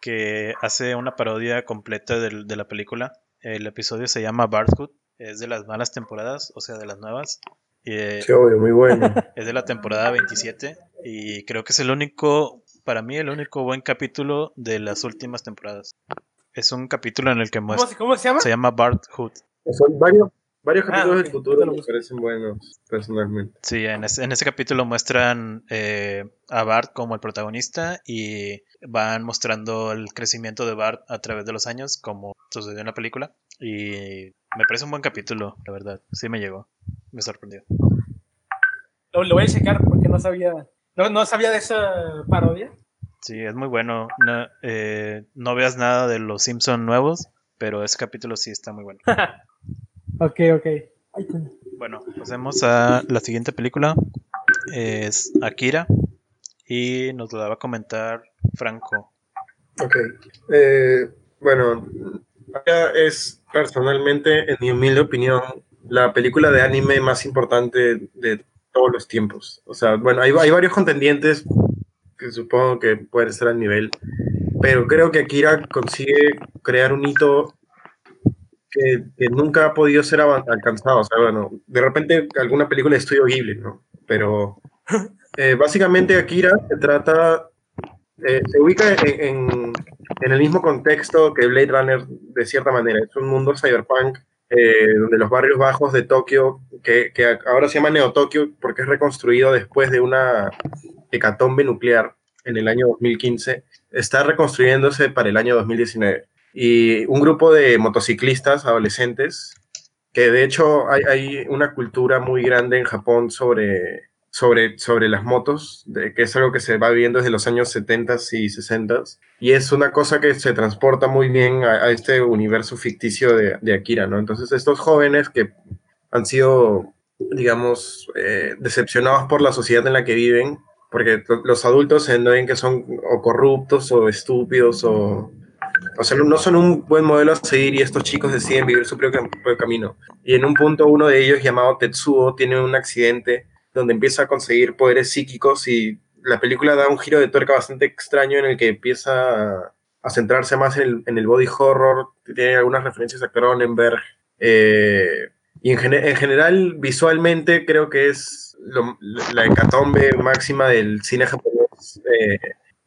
que hace una parodia completa de la película. El episodio se llama Barthood, es de las malas temporadas, o sea, de las nuevas. Eh, obvio, muy bueno. [laughs] Es de la temporada 27 y creo que es el único, para mí, el único buen capítulo de las últimas temporadas. Es un capítulo en el que muestra. ¿Cómo, se llama? Se llama Bart Hood. Son varios, varios ah, capítulos del futuro me parecen buenos, personalmente. Sí, en ese, en ese capítulo muestran eh, a Bart como el protagonista y van mostrando el crecimiento de Bart a través de los años, como sucedió en la película. Y me parece un buen capítulo, la verdad. Sí me llegó. Me sorprendió. Lo, voy a checar porque no sabía. No, sabía de esa parodia. Sí, es muy bueno. No, eh, no veas nada de los Simpson nuevos, pero ese capítulo sí está muy bueno. [laughs] ok, ok. Bueno, pasemos a la siguiente película. Es Akira. Y nos lo va a comentar Franco. Ok. Eh, bueno, es personalmente, en mi humilde opinión, la película de anime más importante de todos los tiempos. O sea, bueno, hay, hay varios contendientes que supongo que pueden estar al nivel, pero creo que Akira consigue crear un hito que, nunca ha podido ser alcanzado. O sea, bueno, de repente alguna película de estudio Ghibli, ¿no? Pero [laughs] eh, básicamente Akira se trata, eh, se ubica en, en el mismo contexto que Blade Runner de cierta manera. Es un mundo cyberpunk eh, donde los barrios bajos de Tokio, que, que, ahora se llama Neo Tokio porque es reconstruido después de una hecatombe nuclear en el año 2015, está reconstruyéndose para el año 2019. Y un grupo de motociclistas adolescentes, que de hecho hay, una cultura muy grande en Japón sobre sobre, sobre las motos, que es algo que se va viendo desde los años 70 y 60 y es una cosa que se transporta muy bien a, este universo ficticio de, de, Akira, ¿no? Entonces estos jóvenes que han sido, digamos, eh, decepcionados por la sociedad en la que viven, porque los adultos se ven que son o corruptos o estúpidos o... O sea, no son un buen modelo a seguir y estos chicos deciden vivir su propio, camino. Y en un punto uno de ellos, llamado Tetsuo, tiene un accidente donde empieza a conseguir poderes psíquicos y la película da un giro de tuerca bastante extraño en el que empieza a, centrarse más en el, body horror, tiene algunas referencias a Cronenberg, eh, y en, general visualmente creo que es la hecatombe máxima del cine japonés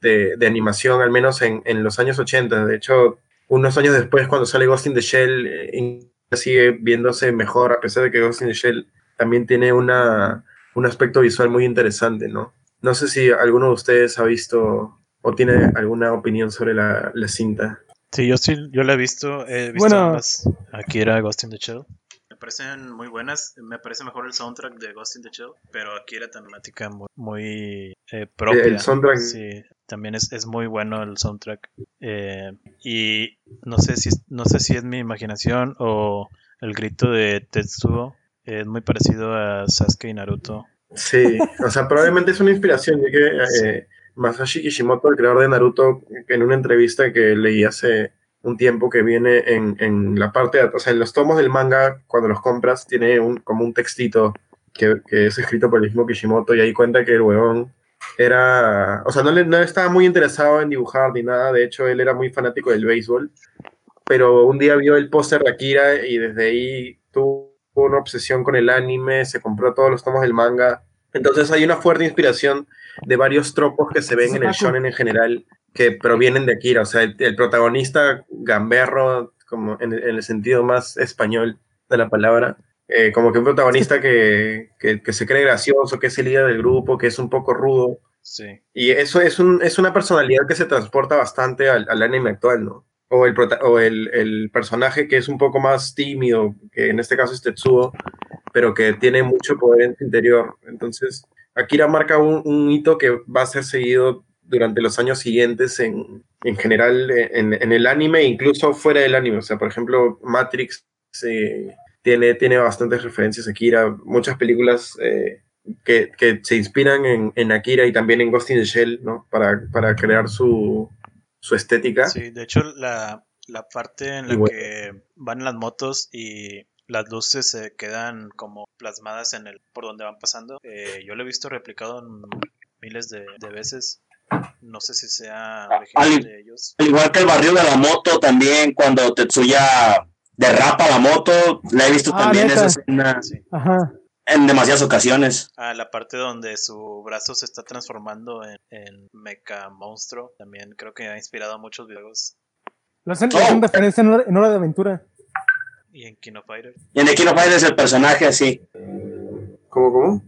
de, animación, al menos en, los años 80. De hecho, unos años después, cuando sale Ghost in the Shell, eh, sigue viéndose mejor, a pesar de que Ghost in the Shell también tiene una, un aspecto visual muy interesante, ¿no? No sé si alguno de ustedes ha visto o tiene alguna opinión sobre la, cinta. Sí, yo sí, yo la he visto, he visto bueno, Aquí era Ghost in the Shell. Me parecen muy buenas, me parece mejor el soundtrack de Ghost in the Shell, pero aquí era temática muy, muy eh, propia. El soundtrack. Sí, también es, es muy bueno el soundtrack. Eh, y no sé, si, no sé si es mi imaginación o el grito de Tetsuo es muy parecido a Sasuke y Naruto. Sí, o sea, probablemente es una inspiración, ya que eh, Masashi Kishimoto, el creador de Naruto, en una entrevista que leí hace un tiempo que viene en, en la parte de, o sea, en los tomos del manga, cuando los compras, tiene un, como un textito que, que, es escrito por el mismo Kishimoto y ahí cuenta que el weón era, o sea, no, le, no estaba muy interesado en dibujar ni nada, de hecho él era muy fanático del béisbol, pero un día vio el póster de Akira y desde ahí tuvo una obsesión con el anime, se compró todos los tomos del manga, entonces hay una fuerte inspiración de varios tropos que se ven en el shonen en general que provienen de Akira. O sea, el, protagonista gamberro, como en, el sentido más español de la palabra, eh, como que un protagonista [laughs] que, que, que, se cree gracioso, que es el líder del grupo, que es un poco rudo. Sí. Y eso es, un, es una personalidad que se transporta bastante al, al anime actual, ¿no? O, el, o el, el, personaje que es un poco más tímido, que en este caso es Tetsuo, pero que tiene mucho poder en su interior. Entonces, Akira marca un, un hito que va a ser seguido durante los años siguientes en, en general en, en, el anime, incluso fuera del anime. O sea, por ejemplo, Matrix eh, tiene, tiene bastantes referencias a Akira, muchas películas eh, que, que, se inspiran en, en, Akira y también en Ghost in the Shell, ¿no? Para, para crear su, su estética. Sí, de hecho, la, la parte en la bueno. que van las motos y las luces se quedan como plasmadas en el por donde van pasando. Eh, yo lo he visto replicado en miles de, de veces no sé si sea al, de ellos. Al igual que el barrio de la moto también, cuando Tetsuya derrapa la moto, la he visto ah, también esa escena sí. Ajá. en demasiadas ocasiones. Ah, la parte donde su brazo se está transformando en, en mecha monstruo, también creo que ha inspirado a muchos videos. Lo hacen, oh. referencia en hora, en hora de aventura. Y en Kino Fighter. Y en el Kino Fighter es el personaje así. ¿Cómo, cómo?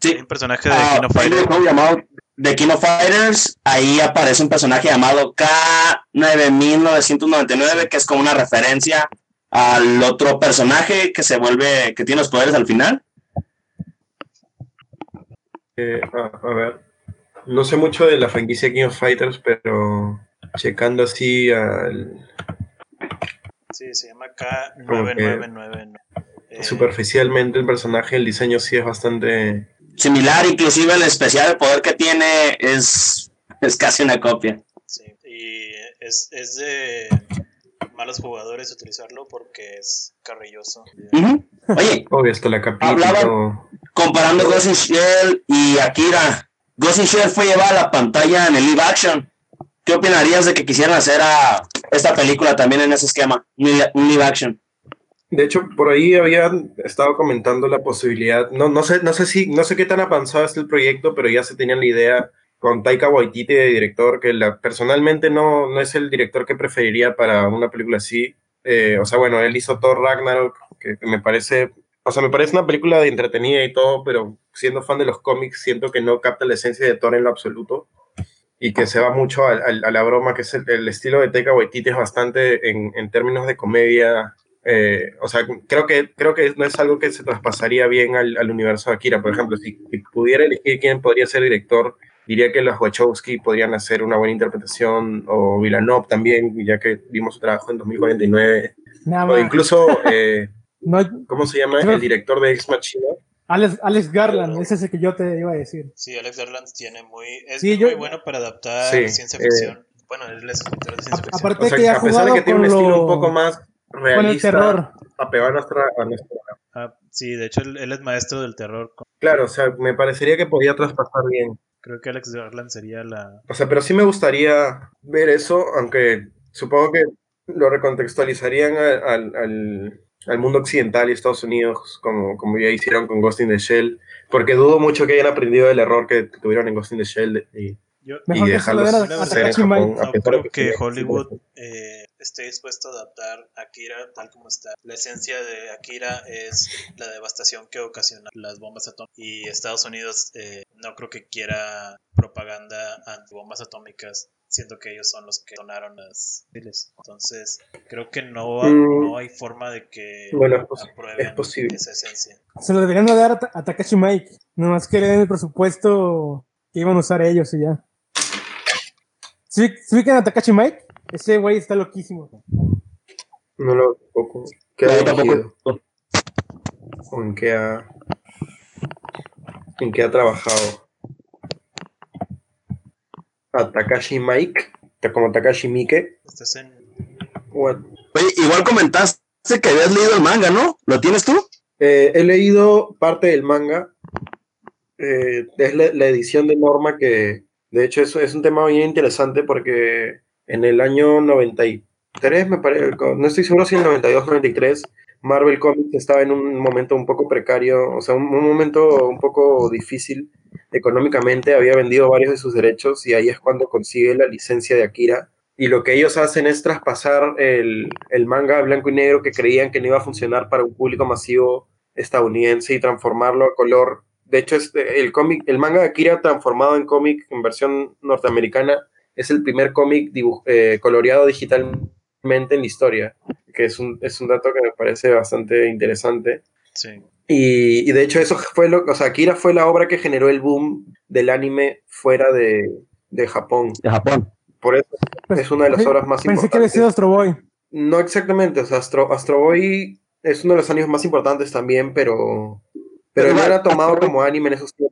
Sí. Hay un personaje de ah, Kino Fighter. Un llamado de King of Fighters, ahí aparece un personaje llamado K9999, que es como una referencia al otro personaje que se vuelve, que tiene los poderes al final. Eh, a, a, ver, no sé mucho de la franquicia King of Fighters, pero checando así al... Sí, se llama K9999. Eh, superficialmente el personaje, el diseño sí es bastante similar, inclusive el especial, el poder que tiene es, es casi una copia. Sí, y es, es de malos jugadores utilizarlo porque es carrilloso. Uh -huh. Oye, Obvio, hasta la capita hablaba comparando Ghost in Shell y Akira. Ghost in Shell fue llevada a la pantalla en el live action. ¿Qué opinarías de que quisieran hacer a esta película también en ese esquema? Un live action. De hecho, por ahí habían estado comentando la posibilidad, no, no, sé, no sé si, no sé qué tan avanzado es el proyecto, pero ya se tenían la idea con Taika Waititi de director, que la, personalmente no, no es el director que preferiría para una película así. Eh, o sea, bueno, él hizo Thor Ragnarok, que, me parece, o sea, me parece una película de entretenida y todo, pero siendo fan de los cómics, siento que no capta la esencia de Thor en lo absoluto y que se va mucho a, a, a la broma, que es el, el, estilo de Taika Waititi es bastante en, en términos de comedia, eh, o sea, creo que, creo que no es algo que se traspasaría bien al, al universo de Akira. Por ejemplo, si, si, pudiera elegir quién podría ser director, diría que los Wachowski podrían hacer una buena interpretación, o Villanov también, ya que vimos su trabajo en 2049. Nada o incluso, eh, [laughs] no, ¿cómo se llama? El director de Ex Machina. Alex, Alex Garland, ese es el que yo te iba a decir. Sí, Alex Garland tiene muy, es Sí, muy yo- bueno para adaptar Sí, ciencia eh, ficción. bueno, él es escritor de ciencia ficción. aparte- O sea, que ya a pesar de que tiene un con estilo lo- un poco más Con el realista, terror. apegado a nuestra, a nuestra Ah, sí, de hecho él, él es maestro del terror. Claro, o sea, me parecería que podía traspasar bien. Creo que Alex Garland sería la... O sea, pero sí me gustaría ver eso, aunque supongo que lo recontextualizarían al, al, al, al mundo occidental y Estados Unidos, como, como ya hicieron con Ghost in the Shell, porque dudo mucho que hayan aprendido del error que tuvieron en Ghost in the Shell y, Mejor y que dejarlos hacer en Japón. A no creo que sí, Hollywood eh, esté dispuesto a adaptar a Akira tal como está. La esencia de Akira es la devastación que ocasiona las bombas atómicas. Y Estados Unidos eh, no creo que quiera propaganda anti bombas atómicas, siendo que ellos son los que donaron las misiles. Entonces, creo que no, no hay forma de que Bueno, es posi- aprueben es posible. esa esencia. Se lo deberían dar a, Ta- a Takashi Mike. Nomás que le den el presupuesto que iban a usar ellos y ya. ¿Sí, ¿sí ubican a Takashi Mike? Ese güey está loquísimo. No lo tampoco. ¿Qué No, ha dirigido? ¿O en qué ha, en qué ha trabajado? a Takashi Mike, como Takashi Mike. igual comentaste que habías leído el manga, ¿no? ¿Lo tienes tú? Eh, he leído parte del manga. Eh, es la, edición de Norma que, de hecho, es, es un tema bien interesante porque en el año 93, me parece, no estoy seguro si en el 92 93, Marvel Comics estaba en un momento un poco precario, o sea, un, momento un poco difícil económicamente, había vendido varios de sus derechos y ahí es cuando consigue la licencia de Akira. Y lo que ellos hacen es traspasar el, el manga blanco y negro que creían que no iba a funcionar para un público masivo estadounidense y transformarlo a color. De hecho, este, el, cómic, el manga de Akira transformado en cómic en versión norteamericana es el primer cómic eh, coloreado digitalmente en la historia que es un, es un dato que me parece bastante interesante. Sí. Y, y, de hecho eso fue lo, o sea, Akira fue la obra que generó el boom del anime fuera de, de Japón. De Japón. Por eso pues, es una de las obras más importantes. Pensé que había sido Astro Boy. No exactamente, o sea, Astro, Astro Boy es uno de los animes más importantes también, pero pero no era tomado como anime en esos tiempos.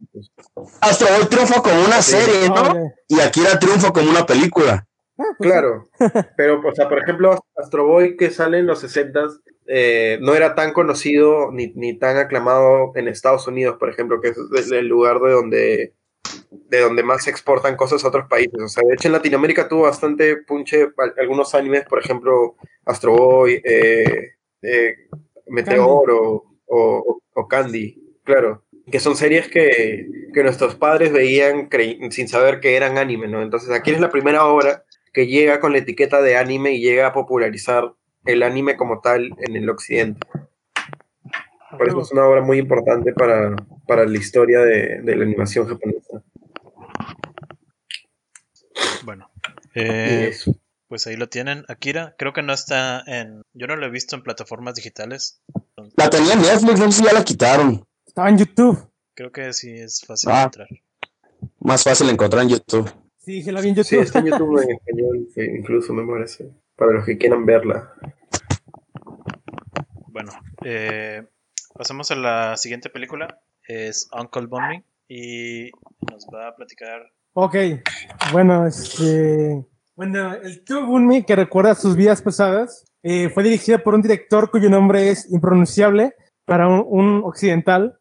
Astro Boy triunfó como una serie, ¿no? Y Akira triunfó como una película. Ah, pues claro, [laughs] pero o sea, por ejemplo, Astro Boy que sale en los 60 eh, no era tan conocido ni, ni, tan aclamado en Estados Unidos, por ejemplo, que es el lugar de donde, de donde más se exportan cosas a otros países. O sea, de hecho en Latinoamérica tuvo bastante punche algunos animes, por ejemplo, Astro Boy, eh, eh, Meteor O, o, Candy, claro, que son series que, que nuestros padres veían sin saber que eran anime, ¿no? Entonces aquí es la primera obra que llega con la etiqueta de anime y llega a popularizar el anime como tal en el occidente. Por eso es una obra muy importante para, para la historia de, de, la animación japonesa. Bueno, eh, pues ahí lo tienen. Akira, creo que no está en. Yo no lo he visto en plataformas digitales. La tenía en Netflix, no sé si ya la quitaron. Estaba en YouTube. Creo que sí es fácil ah, encontrar. Más fácil encontrar en YouTube. Sí, se la vi en YouTube. Sí, está en YouTube en español, incluso me parece. Para los que quieran verla. Bueno, eh, pasamos a la siguiente película. Es Uncle Bunny y nos va a platicar. Ok, bueno, este. Bueno, el tío Bunny, que recuerda sus vidas pasadas, eh, fue dirigida por un director cuyo nombre es impronunciable para un, un occidental,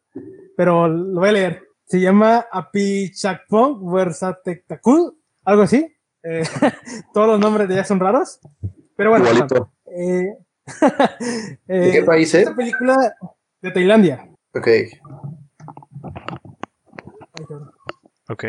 pero lo voy a leer. Se llama Apichakpong Versatektakul, algo así. Eh, [laughs] todos los nombres de ella son raros. Pero bueno. Eh, [laughs] ¿De qué país es? Esta película de Tailandia. Ok. Ok.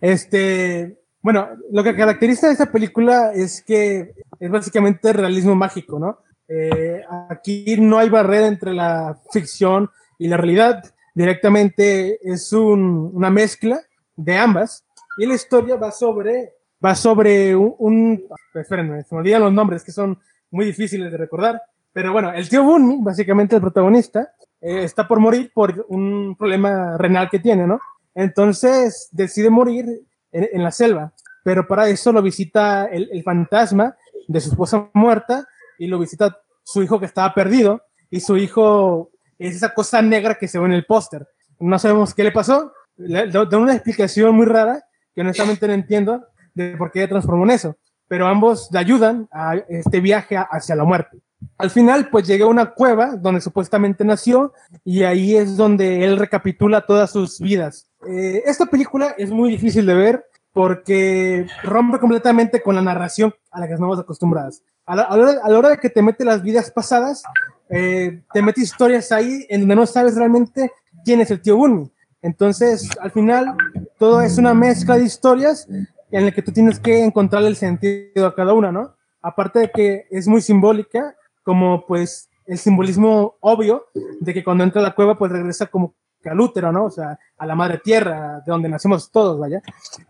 Este, bueno, lo que caracteriza a esta película es que es básicamente realismo mágico, ¿no? Eh, aquí no hay barrera entre la ficción y la realidad directamente es una mezcla de ambas. Y la historia va sobre, va sobre un, espérenme, se me olvidan los nombres que son muy difíciles de recordar, pero bueno, el tío Bunny, básicamente el protagonista, eh, está por morir por un problema renal que tiene, ¿no? Entonces decide morir en, la selva, pero para eso lo visita el, el fantasma de su esposa muerta y lo visita su hijo que estaba perdido y su hijo es esa cosa negra que se ve en el póster. No sabemos qué le pasó, da una explicación muy rara que honestamente no entiendo de por qué transformó en eso, pero ambos le ayudan a este viaje hacia la muerte. Al final, pues llega a una cueva donde supuestamente nació y ahí es donde él recapitula todas sus vidas. Eh, esta película es muy difícil de ver porque rompe completamente con la narración a la que estamos acostumbradas. A la, a la hora de que te mete las vidas pasadas, eh, te mete historias ahí en donde no sabes realmente quién es el tío Bunny. Entonces, al final, todo es una mezcla de historias en la que tú tienes que encontrar el sentido a cada una, ¿no? Aparte de que es muy simbólica, como pues el simbolismo obvio de que cuando entra a la cueva, pues regresa como que al útero, ¿no? O sea, a la madre tierra, de donde nacemos todos, vaya.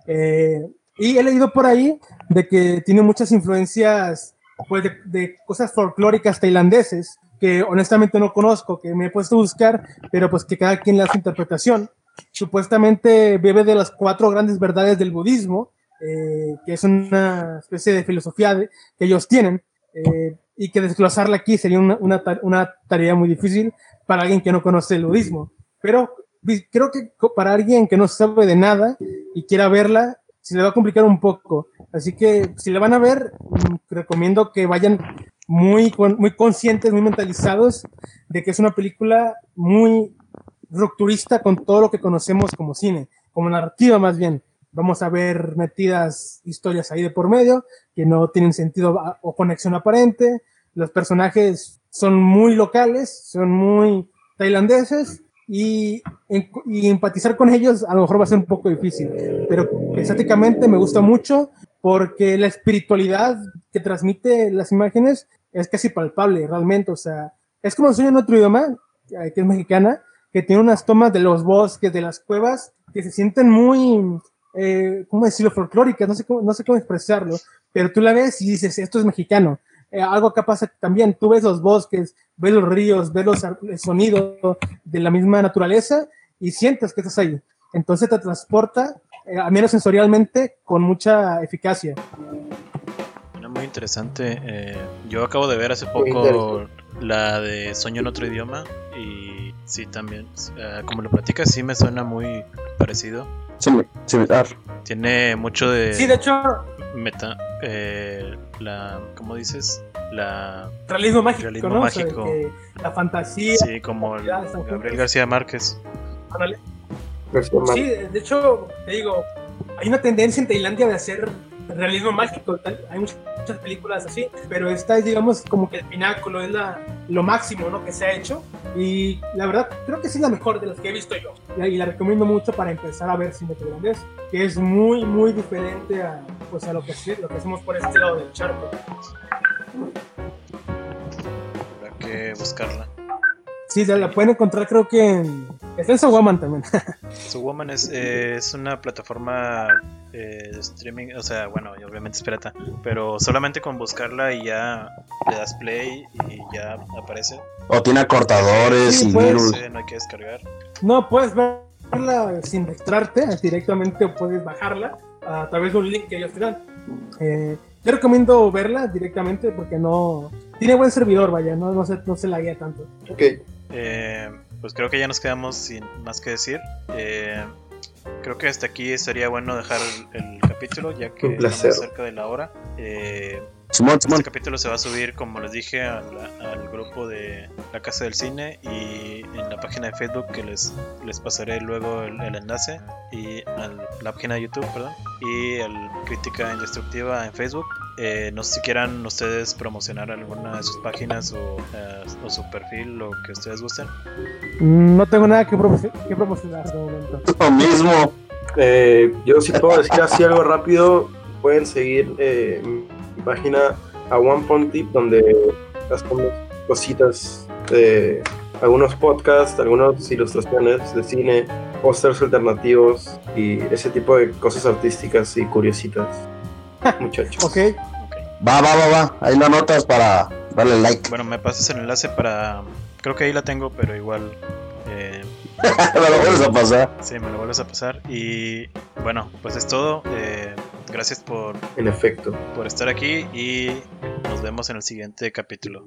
Eh, y he leído por ahí de que tiene muchas influencias, pues, de, de cosas folclóricas tailandeses, que honestamente no conozco, que me he puesto a buscar, pero pues que cada quien le hace interpretación. Supuestamente bebe de las cuatro grandes verdades del budismo, eh, que es una especie de filosofía que ellos tienen, eh, y que desglosarla aquí sería una, una, una, tarea muy difícil para alguien que no conoce el budismo. Pero creo que para alguien que no sabe de nada y quiera verla, se le va a complicar un poco. Así que si le van a ver, mm, recomiendo que vayan muy, muy conscientes, muy mentalizados de que es una película muy rupturista con todo lo que conocemos como cine, como narrativa más bien. Vamos a ver metidas historias ahí de por medio que no tienen sentido o conexión aparente. Los personajes son muy locales, son muy tailandeses y, y, empatizar con ellos a lo mejor va a ser un poco difícil, pero estéticamente me gusta mucho porque la espiritualidad que transmite las imágenes es casi palpable realmente, o sea, es como sueño en otro idioma, que es mexicana, que tiene unas tomas de los bosques, de las cuevas, que se sienten muy, eh, ¿cómo decirlo?, folclóricas, no sé cómo, no sé cómo expresarlo, pero tú la ves y dices, esto es mexicano. Eh, algo que pasa también, tú ves los bosques, ves los ríos, ves los, el sonido de la misma naturaleza y sientes que estás ahí. Entonces te transporta, eh, al menos sensorialmente, con mucha eficacia. Muy interesante. Eh, yo acabo de ver hace poco la de Sueño en otro idioma y sí, también, como lo platicas, sí me suena muy parecido. Similar. Tiene mucho de... Sí, de hecho... Meta, eh, la, ¿cómo dices? La... Realismo mágico, ¿no? mágico. la fantasía. Sí, como Gabriel García Márquez. Sí, de hecho, te digo, hay una tendencia en Tailandia de hacer realismo mágico. Hay muchas, películas así, pero esta es, digamos, como que el pináculo, es la, lo máximo ¿no? que se ha hecho. Y la verdad, creo que sí es la mejor de las que he visto yo. Y, la recomiendo mucho para empezar a ver cine tailandés, que es muy, muy diferente a, pues, a lo, que, lo que hacemos por este lado del charco. Habrá que buscarla. Sí, la pueden encontrar creo que en... Está en Woman también. [laughs] Woman es, eh, es una plataforma eh, de streaming, o sea, bueno, obviamente es pirata, pero solamente con buscarla y ya le das play y ya aparece. O tiene acortadores y virus. no hay que descargar. No, puedes verla sin registrarte directamente o puedes bajarla a través de un link que ellos te dan. Eh, yo recomiendo verla directamente porque no... Tiene buen servidor, vaya, no, no, se, no se la guía tanto. Ok. Eh, pues creo que ya nos quedamos sin más que decir. Eh, creo que hasta aquí sería bueno dejar el, capítulo, ya que estamos cerca de la hora. Eh, este capítulo se va a subir, como les dije, al, grupo de la Casa del Cine y en la página de Facebook que les, les pasaré luego el, enlace y a la página de YouTube, perdón, y el Crítica Indestructiva en Facebook. Eh, no sé si quieran ustedes promocionar alguna de sus páginas o, eh, su perfil, lo que ustedes gusten. Mm, no tengo nada que, promocionar de momento. Lo mismo. Eh, yo sí puedo decir así algo rápido. Pueden seguir página a One Point Tip donde las cositas de algunos podcasts, algunas ilustraciones de cine, pósters alternativos y ese tipo de cosas artísticas y curiositas. [laughs] Muchachos. ok. Va, va, va, va. Ahí lo anotas para darle like. Bueno, me pasas el enlace para. Creo que ahí la tengo, pero igual. Eh... [laughs] me lo vuelves a pasar. Sí, me lo vuelves a pasar. Y bueno, pues es todo. Eh, Gracias por, en efecto, por estar aquí y nos vemos en el siguiente capítulo.